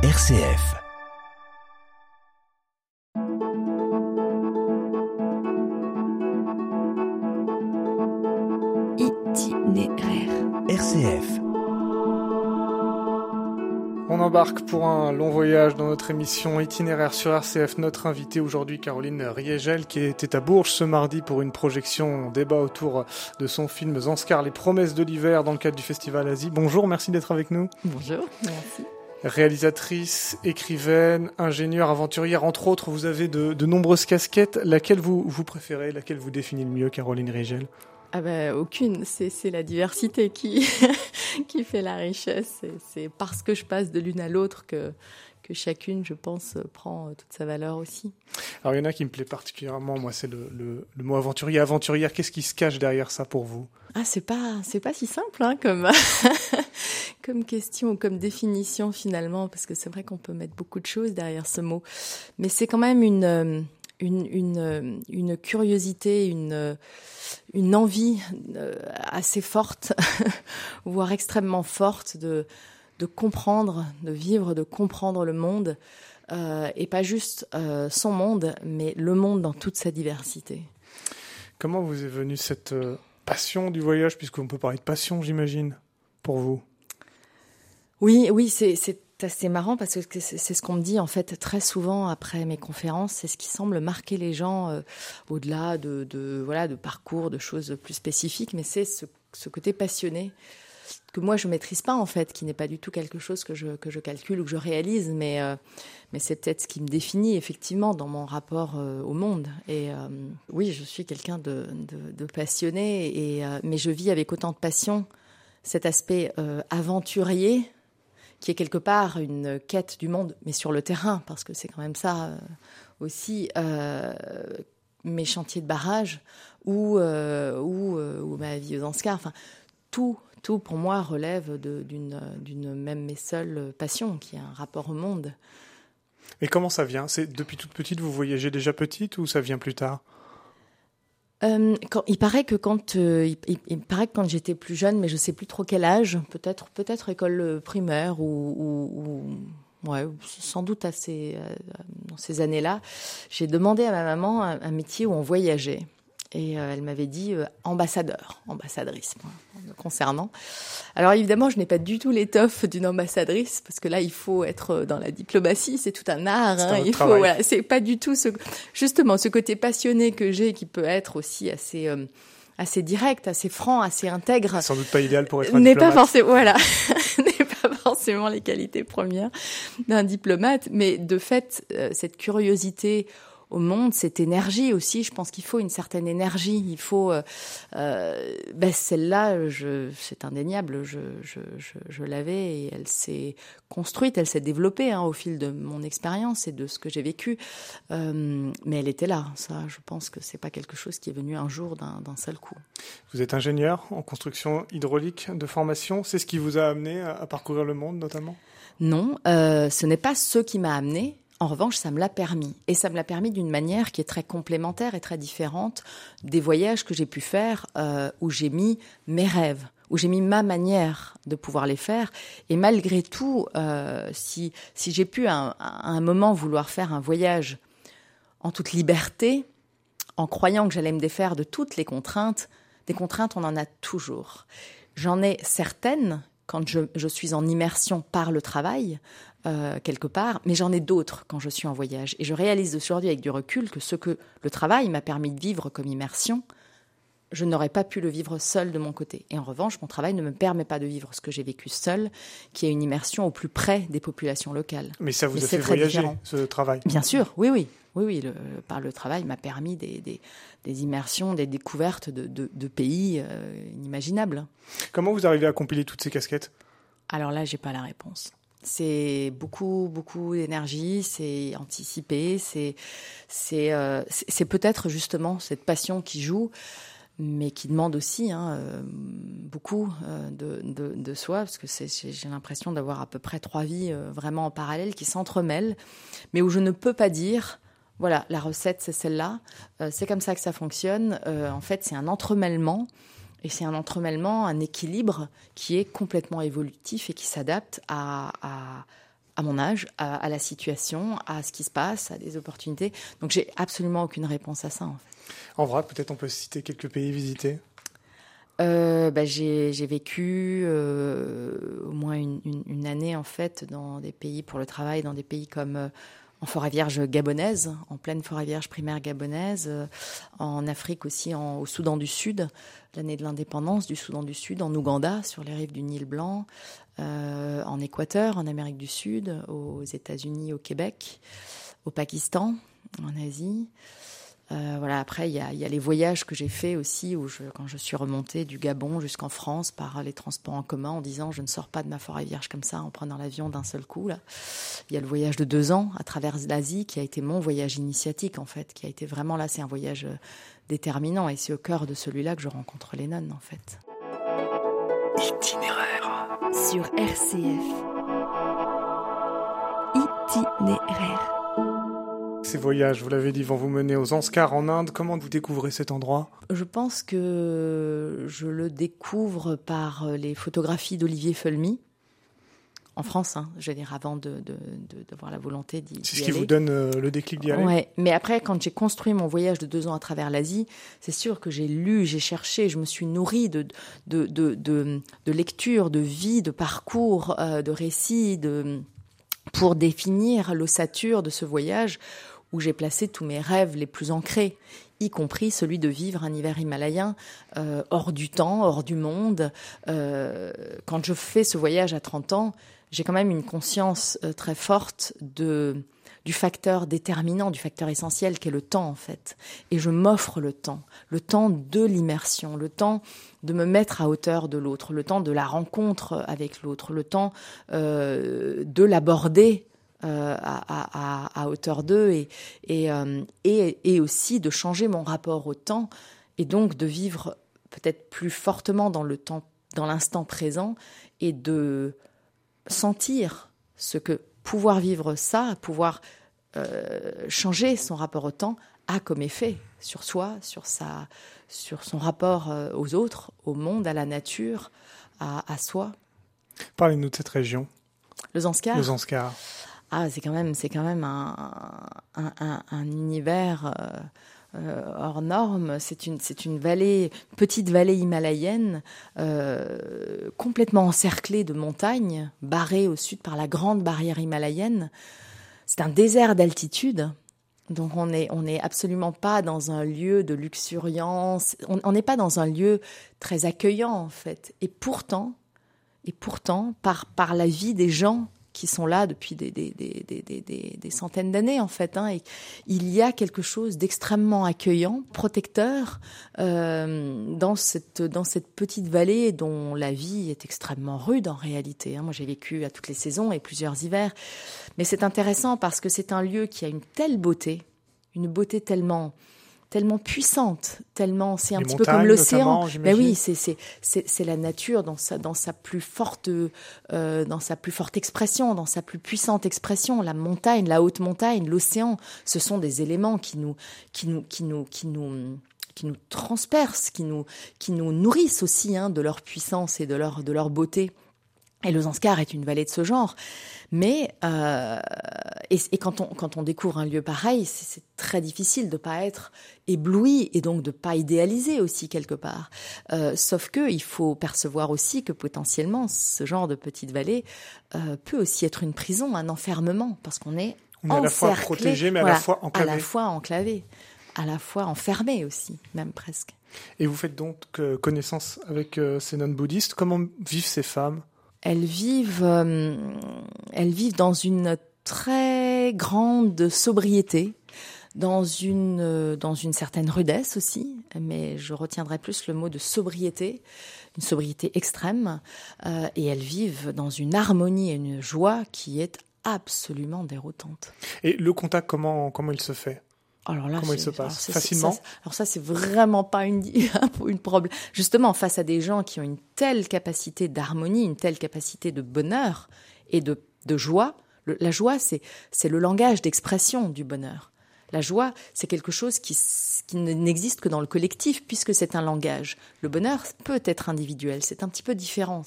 RCF. Itinéraire. RCF. On embarque pour un long voyage dans notre émission itinéraire sur RCF. Notre invitée aujourd'hui, Caroline Riegel, qui était à Bourges ce mardi pour une projection, débat autour de son film Zanskar, Les promesses de l'hiver dans le cadre du Festival Asie. Bonjour, merci d'être avec nous. Bonjour, merci. Réalisatrice, écrivaine, ingénieure, aventurière, entre autres, vous avez de, de nombreuses casquettes. Laquelle vous, vous préférez, laquelle vous définit le mieux, Caroline Riegel ah ben, aucune, c'est la diversité qui, qui fait la richesse. C'est parce que je passe de l'une à l'autre que, que chacune, je pense, prend toute sa valeur aussi. Alors il y en a qui me plaît particulièrement, moi, c'est le, le, le, mot aventurier. Aventurière, qu'est-ce qui se cache derrière ça pour vous? Ah, c'est pas, c'est pas si simple hein, comme, comme question ou comme définition finalement, parce que c'est vrai qu'on peut mettre beaucoup de choses derrière ce mot. Mais c'est quand même une une, une, une curiosité, une, une envie euh, assez forte, voire extrêmement forte de, de comprendre, de vivre, de comprendre le monde, euh, et pas juste euh, son monde, mais le monde dans toute sa diversité. Comment vous est venue cette euh, passion du voyage, puisqu'on peut parler de passion, j'imagine, pour vous? Oui, oui, c'est assez marrant parce que c'est ce qu'on me dit en fait très souvent après mes conférences. C'est ce qui semble marquer les gens euh, au-delà de, voilà de parcours, de choses plus spécifiques, mais c'est ce, côté passionné que moi je maîtrise pas en fait, qui n'est pas du tout quelque chose que je calcule ou que je réalise, mais euh, mais c'est peut-être ce qui me définit effectivement dans mon rapport euh, au monde. Et oui, je suis quelqu'un de, de, de, passionné, et mais je vis avec autant de passion cet aspect aventurier qui est quelque part une quête du monde, mais sur le terrain, parce que c'est quand même ça euh, aussi, euh, mes chantiers de barrage ou, euh, ou, ou, ma vie aux Anscar, enfin, tout, tout pour moi relève d'une même et seule passion, qui est un rapport au monde. Et comment ça vient? C'est depuis toute petite, vous voyagez déjà petite ou ça vient plus tard? Euh, il paraît que quand euh, il, paraît que quand j'étais plus jeune, mais je sais plus trop quel âge, peut-être peut-être école primaire ou, ou, ou ouais, sans doute à ces, euh, ces années-là, j'ai demandé à ma maman un, métier où on voyageait. Et euh, elle m'avait dit euh, ambassadeur, ambassadrice me concernant. Alors évidemment, je n'ai pas du tout l'étoffe d'une ambassadrice parce que là, il faut être dans la diplomatie, c'est tout un art. Hein, il faut, voilà, c'est pas du tout ce, justement, ce côté passionné que j'ai qui peut être aussi assez. Euh, assez direct, assez franc, assez intègre. Sans doute pas idéal pour être un N'est pas forcément, voilà, n'est pas forcément les qualités premières d'un diplomate, mais de fait, euh, cette curiosité au monde, cette énergie aussi. Je pense qu'il faut une certaine énergie. Il faut, euh, euh, ben celle-là, c'est indéniable. Je, je, je, je l'avais et elle s'est construite, elle s'est développée hein, au fil de mon expérience et de ce que j'ai vécu. Euh, mais elle était là. Ça, je pense que c'est pas quelque chose qui est venu un jour d'un, d'un seul coup. Vous êtes ingénieur en construction hydraulique de formation. C'est ce qui vous a amené à, à parcourir le monde, notamment? Non, euh, ce n'est pas ce qui m'a amené. En revanche, ça me l'a permis. Et ça me l'a permis d'une manière qui est très complémentaire et très différente des voyages que j'ai pu faire euh, où j'ai mis mes rêves, où j'ai mis ma manière de pouvoir les faire. Et malgré tout, euh, si, si j'ai pu à un, un moment vouloir faire un voyage en toute liberté, en croyant que j'allais me défaire de toutes les contraintes, des contraintes, on en a toujours. J'en ai certaines quand je, je, suis en immersion par le travail, euh, quelque part, mais j'en ai d'autres quand je suis en voyage. Et je réalise aujourd'hui avec du recul que ce que le travail m'a permis de vivre comme immersion, je n'aurais pas pu le vivre seul de mon côté. Et en revanche, mon travail ne me permet pas de vivre ce que j'ai vécu seul, qui est une immersion au plus près des populations locales. Mais ça vous mais a fait voyager, différent. ce travail? Bien sûr, oui, oui. Oui, oui, le, par le travail m'a permis des, des, des, immersions, des découvertes de, de, de pays euh, inimaginables. Comment vous arrivez à compiler toutes ces casquettes? Alors là, j'ai pas la réponse. C'est beaucoup, beaucoup d'énergie, c'est anticipé, euh, c'est peut-être justement cette passion qui joue, mais qui demande aussi hein, euh, beaucoup euh, de, de, soi, parce que j'ai l'impression d'avoir à peu près trois vies vraiment en parallèle qui s'entremêlent, mais où je ne peux pas dire voilà, la recette c'est celle-là, c'est comme ça que ça fonctionne. En fait, c'est un entremêlement. Et c'est un entremêlement, un équilibre qui est complètement évolutif et qui s'adapte à, à, à mon âge, à, la situation, à ce qui se passe, à des opportunités. Donc j'ai absolument aucune réponse à ça. En, fait. en vrai, peut-être on peut citer quelques pays visités. Euh, bah, j'ai vécu euh, au moins une, une, année en fait dans des pays pour le travail, dans des pays comme euh, en forêt vierge gabonaise, en pleine forêt vierge primaire gabonaise, euh, en Afrique aussi, en, au Soudan du Sud, l'année de l'indépendance du Soudan du Sud, en Ouganda, sur les rives du Nil Blanc, euh, en Équateur, en Amérique du Sud, aux États-Unis, au Québec, au Pakistan, en Asie. Euh, voilà. Après, il y a, y a, les voyages que j'ai faits aussi, où je, quand je suis remontée du Gabon jusqu'en France par les transports en commun, en disant je ne sors pas de ma forêt vierge comme ça, en prenant l'avion d'un seul coup. Là, il y a le voyage de deux ans à travers l'Asie, qui a été mon voyage initiatique en fait, qui a été vraiment là, c'est un voyage euh, déterminant, et c'est au cœur de celui-là que je rencontre les nonnes en fait. Itinéraire sur RCF. Itinéraire. Ces voyages, vous l'avez dit, vont vous mener aux Anscars en Inde. Comment vous découvrez cet endroit? Je pense que je le découvre par les photographies d'Olivier Felmy. En France, hein, je veux dire, avant de, voir la volonté d'y aller. C'est ce qui vous donne euh, le déclic d'y aller? Ouais, mais après, quand j'ai construit mon voyage de deux ans à travers l'Asie, c'est sûr que j'ai lu, j'ai cherché, je me suis nourrie de, de, de, lectures, de vie, de parcours, euh, de récits, de, pour définir l'ossature de ce voyage où j'ai placé tous mes rêves les plus ancrés, y compris celui de vivre un hiver himalayen euh, hors du temps, hors du monde. Euh, quand je fais ce voyage à 30 ans, j'ai quand même une conscience euh, très forte du facteur déterminant, du facteur essentiel qui est le temps en fait. Et je m'offre le temps, le temps de l'immersion, le temps de me mettre à hauteur de l'autre, le temps de la rencontre avec l'autre, le temps de l'aborder euh, à, hauteur d'eux et, euh, et, et, aussi de changer mon rapport au temps et donc de vivre peut-être plus fortement dans le temps, dans l'instant présent et de sentir ce que pouvoir vivre ça, pouvoir euh, changer son rapport au temps a comme effet sur soi, sur, sa, sur son rapport aux autres, au monde, à la nature, à, à soi. Parlez-nous de cette région. Le Zanskar. Le Zanskar ah, c'est quand même, c'est quand même un, un, un, univers euh, euh, hors norme. C'est une, c'est une vallée, petite vallée himalayenne, euh, complètement encerclée de montagnes, barrée au sud par la grande barrière himalayenne. C'est un désert d'altitude. Donc on n'est on est absolument pas dans un lieu de luxuriance, on n'est pas dans un lieu très accueillant en fait. Et pourtant, et pourtant par par la vie des gens qui sont là depuis des, des, des, des centaines d'années en fait. Hein, et il y a quelque chose d'extrêmement accueillant, protecteur euh, dans cette dans cette petite vallée dont la vie est extrêmement rude en réalité. Hein. Moi, j'ai vécu à toutes les saisons et plusieurs hivers, mais c'est intéressant parce que c'est un lieu qui a une telle beauté, une beauté tellement tellement puissante, tellement c'est un petit peu comme l'océan. Mais oui, c'est c'est c'est la nature dans sa dans sa plus forte euh, dans sa plus forte expression, dans sa plus puissante expression. La montagne, la haute montagne, l'océan, ce sont des éléments qui nous qui nous qui nous qui nous qui nous transpercent, qui nous qui nous nourrissent aussi hein, de leur puissance et de leur de leur beauté. Et le Zanskar est une vallée de ce genre. Mais euh, et, quand on quand on découvre un lieu pareil, c'est très difficile de pas être ébloui et donc de pas idéaliser aussi quelque part. Euh, sauf que il faut percevoir aussi que potentiellement ce genre de petite vallée euh, peut aussi être une prison, un enfermement, parce qu'on est on est à la fois protégé, mais à la fois enclavé. À la fois enclavé, à la fois enfermé aussi, même presque. Et vous faites donc connaissance avec ces nonnes bouddhistes. Comment vivent ces femmes? Elles vivent, euh, elles vivent dans une très grande sobriété, dans une euh, dans une certaine rudesse aussi, mais je retiendrai plus le mot de sobriété, une sobriété extrême, euh, et elles vivent dans une harmonie et une joie qui est absolument déroutante. Et le contact, comment comment il se fait? Alors là, Comment il se passe Facilement Alors ça, c'est vraiment pas une, une problème. Justement, face à des gens qui ont une telle capacité d'harmonie, une telle capacité de bonheur et de, de joie, la joie, c'est le langage d'expression du bonheur. La joie, c'est quelque chose qui, qui n'existe que dans le collectif, puisque c'est un langage. Le bonheur peut être individuel, c'est un petit peu différent.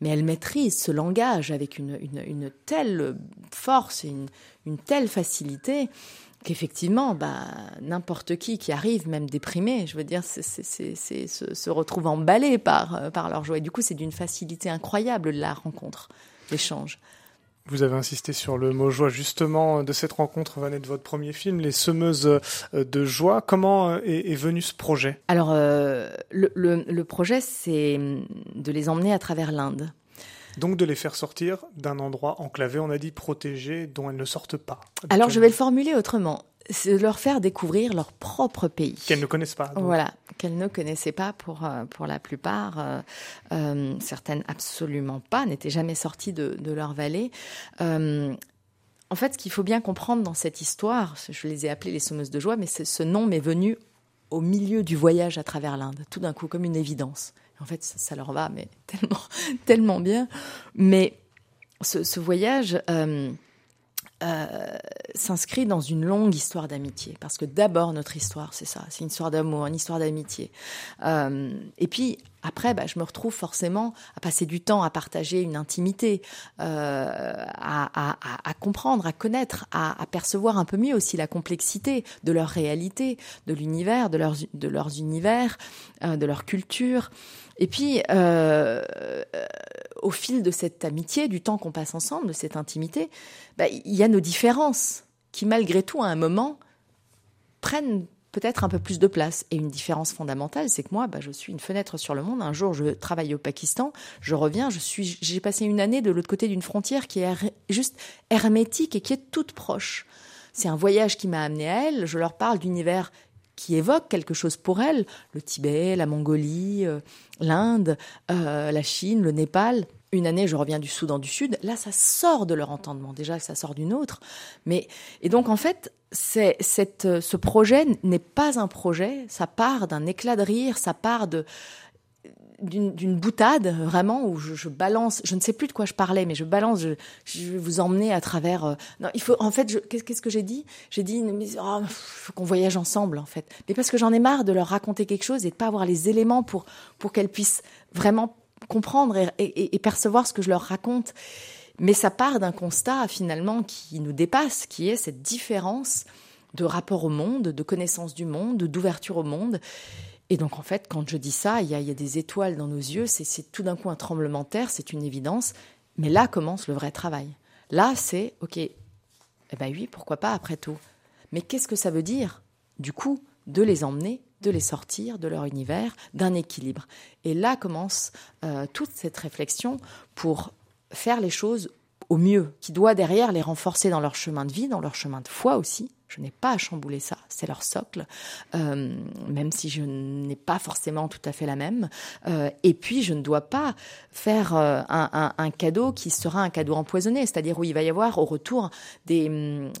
Mais elle maîtrise ce langage avec une, une, une telle force, une, une telle facilité qu'effectivement, bah, n'importe qui qui arrive, même déprimé, je veux dire, c'est, c'est, c'est, se, se retrouve emballé par, par leur joie. Et du coup, c'est d'une facilité incroyable la rencontre, l'échange. Vous avez insisté sur le mot joie justement de cette rencontre va naître votre premier film, Les Semeuses euh, de joie. Comment euh, est, est venu ce projet? Alors euh, le, le, le, projet, c'est de les emmener à travers l'Inde. Donc de les faire sortir d'un endroit enclavé, on a dit protégé, dont elles ne sortent pas. Alors je vais le formuler autrement c'est de leur faire découvrir leur propre pays. Qu'elles ne connaissent pas. Donc. Voilà, qu'elles ne connaissaient pas pour, pour la plupart. Euh, euh, certaines absolument pas, n'étaient jamais sorties de, de leur vallée. Euh, en fait, ce qu'il faut bien comprendre dans cette histoire, je les ai appelées les sommeuses de joie, mais ce nom m'est venu au milieu du voyage à travers l'Inde, tout d'un coup, comme une évidence. En fait, ça, leur va, mais tellement, tellement bien. Mais ce, ce voyage... Euh, euh, s'inscrit dans une longue histoire d'amitié. Parce que d'abord, notre histoire, c'est ça. C'est une histoire d'amour, une histoire d'amitié. Euh, et puis, après, bah, je me retrouve forcément à passer du temps à partager une intimité, euh, à, à, à, comprendre, à connaître, à, à, percevoir un peu mieux aussi la complexité de leur réalité, de l'univers, de leurs, de leurs univers, euh, de leur culture. Et puis, euh, au fil de cette amitié, du temps qu'on passe ensemble, de cette intimité, bah, il y a nos différences qui, malgré tout, à un moment, prennent peut-être un peu plus de place. Et une différence fondamentale, c'est que moi, bah, je suis une fenêtre sur le monde. Un jour, je travaille au Pakistan, je reviens, je suis, j'ai passé une année de l'autre côté d'une frontière qui est juste hermétique et qui est toute proche. C'est un voyage qui m'a amené à elle. Je leur parle d'univers qui évoque quelque chose pour elles, le Tibet, la Mongolie, euh, l'Inde, euh, la Chine, le Népal. Une année, je reviens du Soudan du Sud. Là, ça sort de leur entendement. Déjà, ça sort d'une autre. Mais et donc, en fait, c'est cette ce projet n'est pas un projet. Ça part d'un éclat de rire. Ça part de d'une boutade vraiment où je, balance, je ne sais plus de quoi je parlais, mais je balance, je, vais vous emmener à travers. Euh, non, il faut en fait, qu'est-ce que j'ai dit? J'ai dit, mais oh, faut qu'on voyage ensemble en fait. Mais parce que j'en ai marre de leur raconter quelque chose et de pas avoir les éléments pour pour qu'elles puissent vraiment comprendre et, et, percevoir ce que je leur raconte. Mais ça part d'un constat finalement qui nous dépasse, qui est cette différence de rapport au monde, de connaissance du monde, d'ouverture au monde. Et donc, en fait, quand je dis ça, il y a, des étoiles dans nos yeux, c'est tout d'un coup un tremblement de terre, c'est une évidence. Mais là commence le vrai travail. Là, c'est, OK, eh ben oui, pourquoi pas après tout. Mais qu'est-ce que ça veut dire, du coup, de les emmener, de les sortir de leur univers, d'un équilibre? Et là commence euh, toute cette réflexion pour faire les choses au mieux, qui doit derrière les renforcer dans leur chemin de vie, dans leur chemin de foi aussi, je n'ai pas à chambouler ça, c'est leur socle, euh, même si je n'ai pas forcément tout à fait la même. Euh, et puis, je ne dois pas faire euh, un, un, un, cadeau qui sera un cadeau empoisonné, c'est-à-dire où il va y avoir au retour des, hum,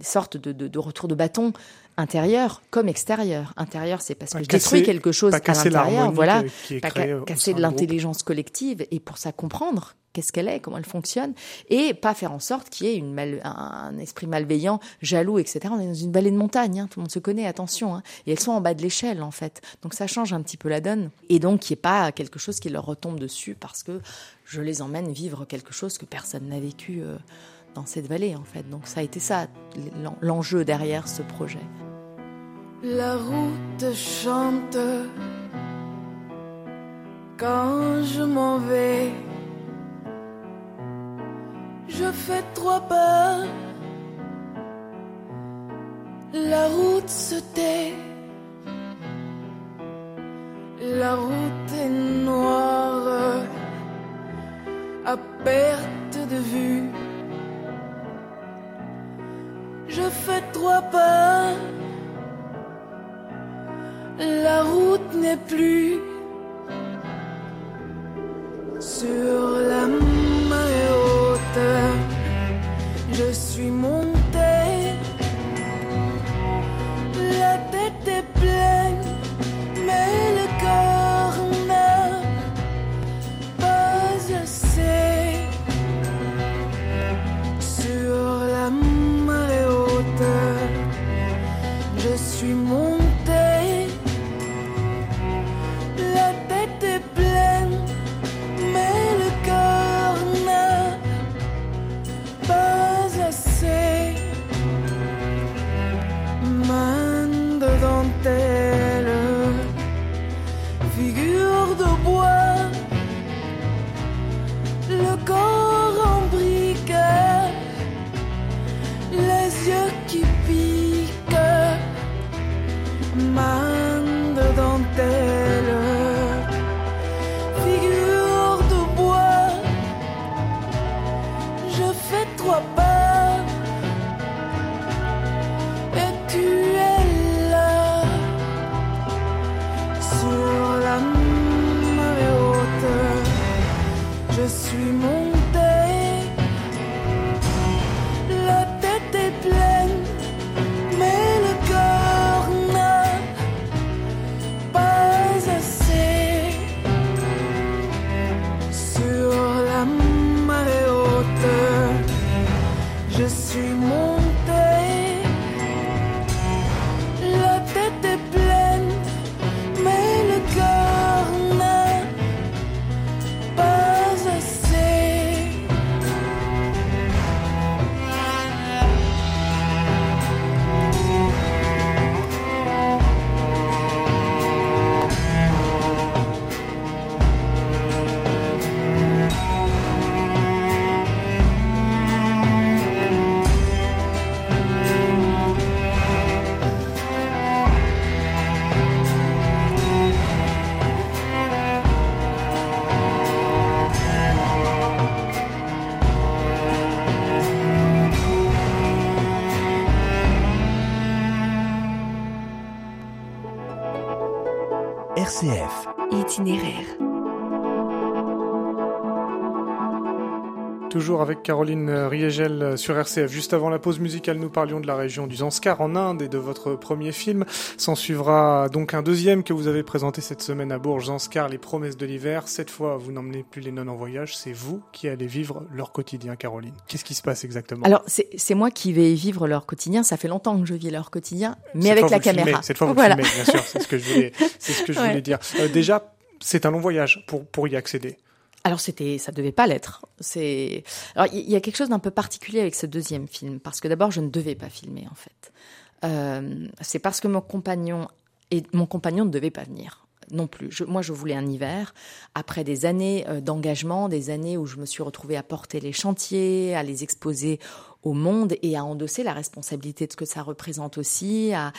sortes de, de, de retour de bâton intérieur comme extérieur. Intérieur, c'est parce que pas je casser, détruis quelque chose à l'intérieur, voilà, qui est pas casser de l'intelligence collective et pour ça comprendre qu'est-ce qu'elle est, comment elle fonctionne, et pas faire en sorte qu'il y ait une mal, un, esprit malveillant, jaloux, etc. On est dans une vallée de montagne, hein, tout le monde se connaît, attention, hein, et elles sont en bas de l'échelle en fait. Donc ça change un petit peu la donne, et donc qu'il n'y ait pas quelque chose qui leur retombe dessus parce que je les emmène vivre quelque chose que personne n'a vécu euh, dans cette vallée en fait. Donc ça a été ça l'enjeu derrière ce projet. La route chante quand je m'en vais je fais trois pas. La route se tait. La route est noire à perte de vue. Je fais trois pas. La route n'est plus Itinéraire. Toujours avec Caroline Riegel sur RCF. Juste avant la pause musicale, nous parlions de la région du Zanskar en Inde et de votre premier film. S'en suivra donc un deuxième que vous avez présenté cette semaine à Bourges, Zanskar, Les promesses de l'hiver. Cette fois, vous n'emmenez plus les nonnes en voyage, c'est vous qui allez vivre leur quotidien, Caroline. Qu'est-ce qui se passe exactement? Alors, c'est moi qui vais vivre leur quotidien. Ça fait longtemps que je vis leur quotidien, mais Cette avec la filmez. caméra. Cette fois, vous voilà. filmez, bien sûr. C'est ce que je voulais, c'est ce que je Ouais. voulais dire. Euh, déjà, c'est un long voyage pour, pour y accéder. Alors c'était, ça devait pas l'être. C'est, alors il y, a quelque chose d'un peu particulier avec ce deuxième film parce que d'abord je ne devais pas filmer en fait. Euh, c'est parce que mon compagnon et mon compagnon ne devait pas venir non plus. Moi je voulais un hiver après des années euh, d'engagement, des années où je me suis retrouvée à porter les chantiers, à les exposer au monde et à endosser la responsabilité de ce que ça représente aussi. À...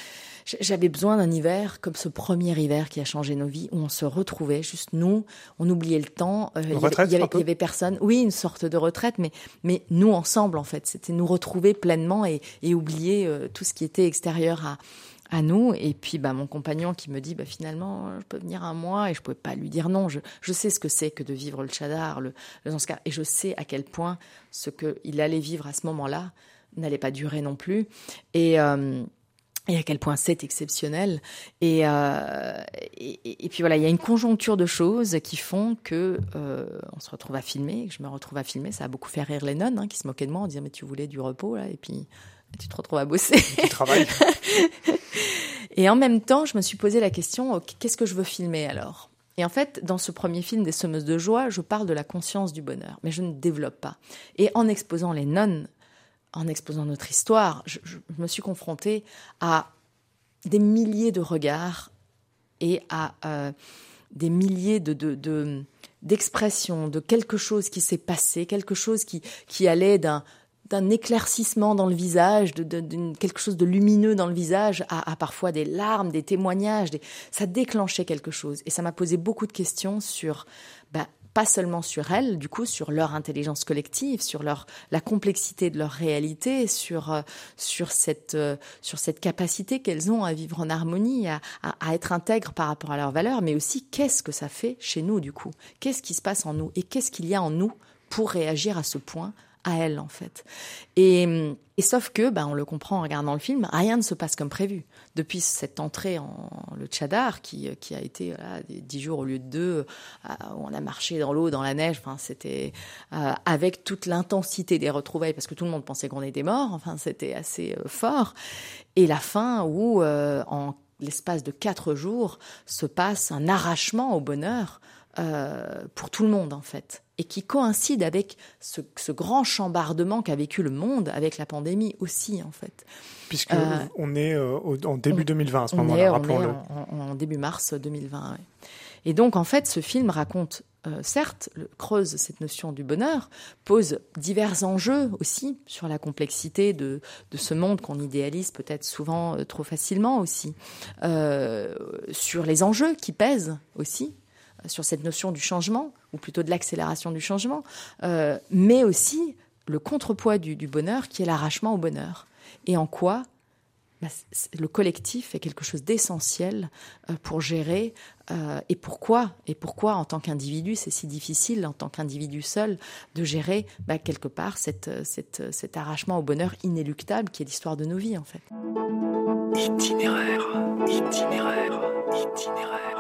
J'avais besoin d'un hiver comme ce premier hiver qui a changé nos vies, où on se retrouvait, juste nous, on oubliait le temps. euh, il y avait- retraite, il y avait, un peu il y avait personne. Oui, une sorte de retraite, mais, mais nous ensemble, en fait. C'était nous retrouver pleinement et, et oublier euh, tout ce qui était extérieur à, à nous. Et puis, bah, mon compagnon qui me dit, bah, finalement, je peux venir un mois et je pouvais pas lui dire non. Je, je sais ce que c'est que de vivre le Tchadar, le, le Zanskar, et je sais à quel point ce qu'il allait vivre à ce moment-là n'allait pas durer non plus. Et, euh, et à quel point c'est exceptionnel. Et, euh, et- et puis voilà, il y a une conjoncture de choses qui font que euh, on se retrouve à filmer, que je me retrouve à filmer. Ça a beaucoup fait rire les nonnes hein, qui se moquaient de moi en disant mais tu voulais du repos là? Et puis tu te retrouves à bosser. Qui travaille. Et en même temps, je me suis posé la question qu'est-ce que je veux filmer alors? Et en fait, dans ce premier film des semeuses de joie, je parle de la conscience du bonheur, mais je ne développe pas. Et en exposant les nonnes, en exposant notre histoire, je, me suis confrontée à des milliers de regards et à euh, des milliers de, de, de quelque chose qui s'est passé, quelque chose qui, qui allait d'un d'un éclaircissement dans le visage, de, quelque chose de lumineux dans le visage, à, parfois des larmes, des témoignages, ça déclenchait quelque chose. Et ça m'a posé beaucoup de questions sur, bah, pas seulement sur elles, du coup, sur leur intelligence collective, sur leur, la complexité de leur réalité, sur, euh, sur, cette, euh, sur cette capacité qu'elles ont à vivre en harmonie, à, à, à être intègres par rapport à leurs valeurs, mais aussi qu'est-ce que ça fait chez nous, du coup Qu'est-ce qui se passe en nous Et qu'est-ce qu'il y a en nous pour réagir à ce point à elles en fait. Et, et sauf que, ben, on le comprend en regardant le film, rien ne se passe comme prévu. Depuis cette entrée en le Tchadar, qui, qui a été dix jours au lieu de deux, euh, où on a marché dans l'eau, dans la neige, enfin c'était euh, avec toute l'intensité des retrouvailles, parce que tout le monde pensait qu'on était mort, enfin c'était assez euh, fort. Et la fin où, euh, en l'espace de quatre jours, se passe un arrachement au bonheur euh, pour tout le monde en fait, et qui coïncide avec ce, ce grand chambardement qu'a vécu le monde avec la pandémie aussi en fait. Puisque Euh, on est euh, en début 2020 à ce moment-là, on est rappelons-le. en, en- début mars 2020. ouais. Et donc, en fait, ce film raconte, euh, certes, le- creuse cette notion du bonheur, pose divers enjeux aussi sur la complexité de, de ce monde qu'on idéalise peut-être souvent trop facilement aussi, sur les enjeux qui pèsent aussi sur cette notion du changement, ou plutôt de l'accélération du changement, euh, mais aussi le contrepoids du, bonheur qui est l'arrachement au bonheur. Et en quoi bah, le collectif est quelque chose d'essentiel euh, pour gérer euh, et pourquoi et pourquoi en tant qu'individu c'est si difficile en tant qu'individu seul de gérer bah, quelque part cet arrachement au bonheur inéluctable qui est l'histoire de nos vies en fait. Itinéraire, itinéraire, itinéraire.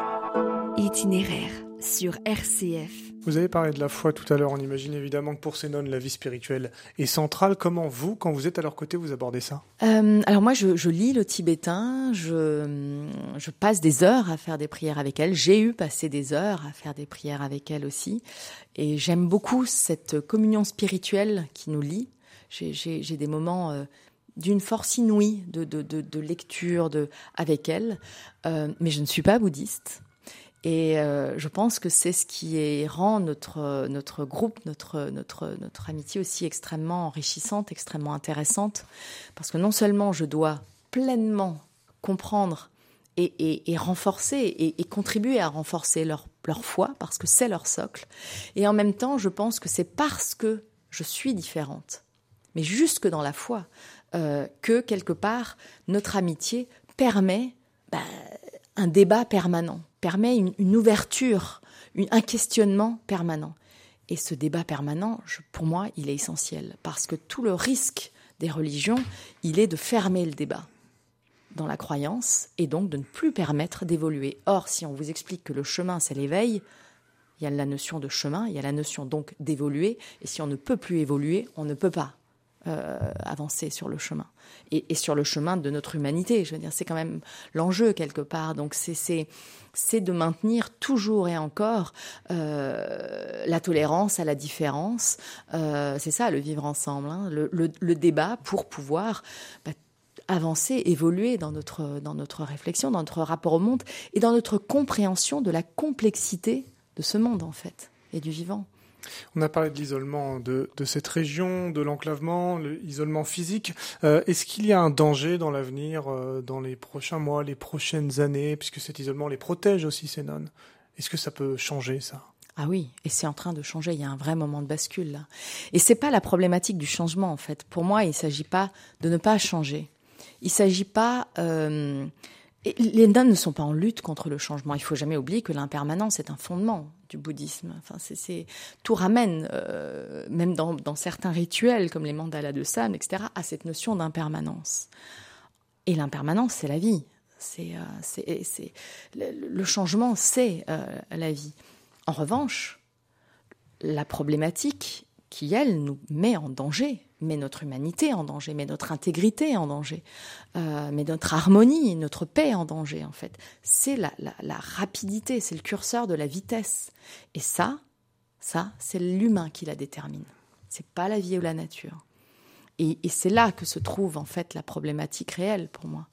Itinéraire sur RCF. Vous avez parlé de la foi tout à l'heure. On imagine évidemment que pour ces nonnes, la vie spirituelle est centrale. Comment vous, quand vous êtes à leur côté, vous abordez ça? Euh, Alors moi, je, je, lis le tibétain. Je, je passe des heures à faire des prières avec elles. J'ai eu passé des heures à faire des prières avec elles aussi. Et j'aime beaucoup cette communion spirituelle qui nous lie. J'ai des moments euh, d'une force inouïe de, de, de, de, lecture de, avec elles. Euh, mais je ne suis pas bouddhiste. Et euh, je pense que c'est ce qui rend notre, notre groupe, notre, notre, notre amitié aussi extrêmement enrichissante, extrêmement intéressante. Parce que non seulement je dois pleinement comprendre et, renforcer et, et, contribuer à renforcer leur, leur foi, parce que c'est leur socle. Et en même temps, je pense que c'est parce que je suis différente, mais jusque dans la foi, euh, que quelque part, notre amitié permet bah, un débat permanent permet une, ouverture, un questionnement permanent. Et ce débat permanent, pour moi, il est essentiel parce que tout le risque des religions, il est de fermer le débat dans la croyance et donc de ne plus permettre d'évoluer. Or, si on vous explique que le chemin, c'est l'éveil, il y a la notion de chemin, il y a la notion donc d'évoluer, et si on ne peut plus évoluer, on ne peut pas euh, avancer sur le chemin et, sur le chemin de notre humanité. Je veux dire, c'est quand même l'enjeu quelque part. Donc c'est c'est de maintenir toujours et encore euh, la tolérance à la différence. Euh, c'est ça le vivre ensemble, hein, le, débat pour pouvoir bah, avancer, évoluer dans notre dans notre réflexion, dans notre rapport au monde et dans notre compréhension de la complexité de ce monde en fait et du vivant. On a parlé de l'isolement de, de, cette région, de l'enclavement, l'isolement physique. Euh, Est-ce qu'il y a un danger dans l'avenir, euh, dans les prochains mois, les prochaines années, puisque cet isolement les protège aussi, ces nonnes? Est-ce que ça peut changer, ça? Ah oui, et c'est en train de changer. Il y a un vrai moment de bascule là. Et c'est pas la problématique du changement en fait. Pour moi, il s'agit pas de ne pas changer. Il s'agit pas. Euh, les nonnes ne sont pas en lutte contre le changement. Il faut jamais oublier que l'impermanence est un fondement du bouddhisme. Enfin, tout ramène, euh, même dans, dans, certains rituels comme les mandalas de sable, etc., à cette notion d'impermanence. Et l'impermanence, c'est la vie. C'est euh, le, le, changement, c'est euh, la vie. En revanche, la problématique qui elle nous met en danger, met notre humanité en danger, met notre intégrité en danger, euh, met notre harmonie, notre paix en danger en fait. C'est la, la, la, rapidité, c'est le curseur de la vitesse. Et ça, ça, c'est l'humain qui la détermine. C'est pas la vie ou la nature. Et, et c'est là que se trouve en fait la problématique réelle pour moi.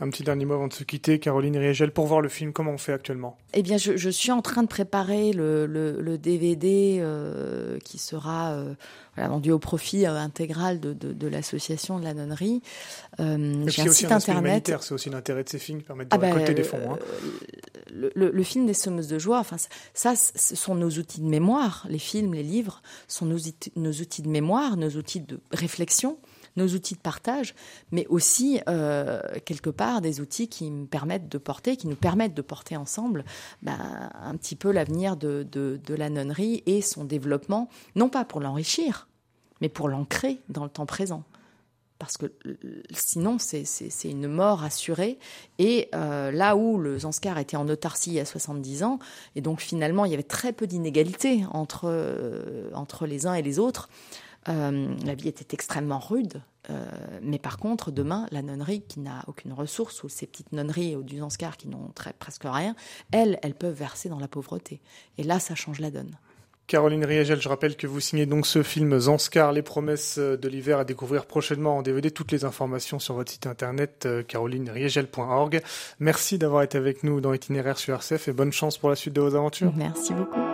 Un petit dernier mot avant de se quitter, Caroline Riegel, pour voir le film, comment on fait actuellement? Eh bien, je, je, suis en train de préparer le, le, le DVD euh, qui sera euh, voilà, vendu au profit euh, intégral de, de, de l'association de la nonnerie. J'ai un site un internet. C'est aussi l'intérêt de ces films, permettre de ah récolter bah, des fonds. Hein. Le, film des Sommeuses de joie, enfin, ça, ce sont nos outils de mémoire. Les films, les livres sont nos, nos outils de mémoire, nos outils de réflexion nos outils de partage, mais aussi euh, quelque part des outils qui me permettent de porter, qui nous permettent de porter ensemble ben, un petit peu l'avenir de, de, de la nonnerie et son développement, non pas pour l'enrichir, mais pour l'ancrer dans le temps présent parce que sinon c'est une mort assurée. Et euh, là où le Zanskar était en autarcie il y a 70 ans, et donc finalement il y avait très peu d'inégalités entre, euh, entre les uns et les autres, euh, la vie était extrêmement rude, euh, mais par contre, demain, la nonnerie qui n'a aucune ressource, ou ces petites nonneries au Duzanskar qui n'ont presque rien, elles, elles peuvent verser dans la pauvreté. Et là, ça change la donne. Caroline Riegel, je rappelle que vous signez donc ce film Zanskar, les promesses de l'hiver à découvrir prochainement en DVD. Toutes les informations sur votre site internet euh, carolineriegel.org. Merci d'avoir été avec nous dans Itinéraire sur RCF et bonne chance pour la suite de vos aventures. Merci beaucoup.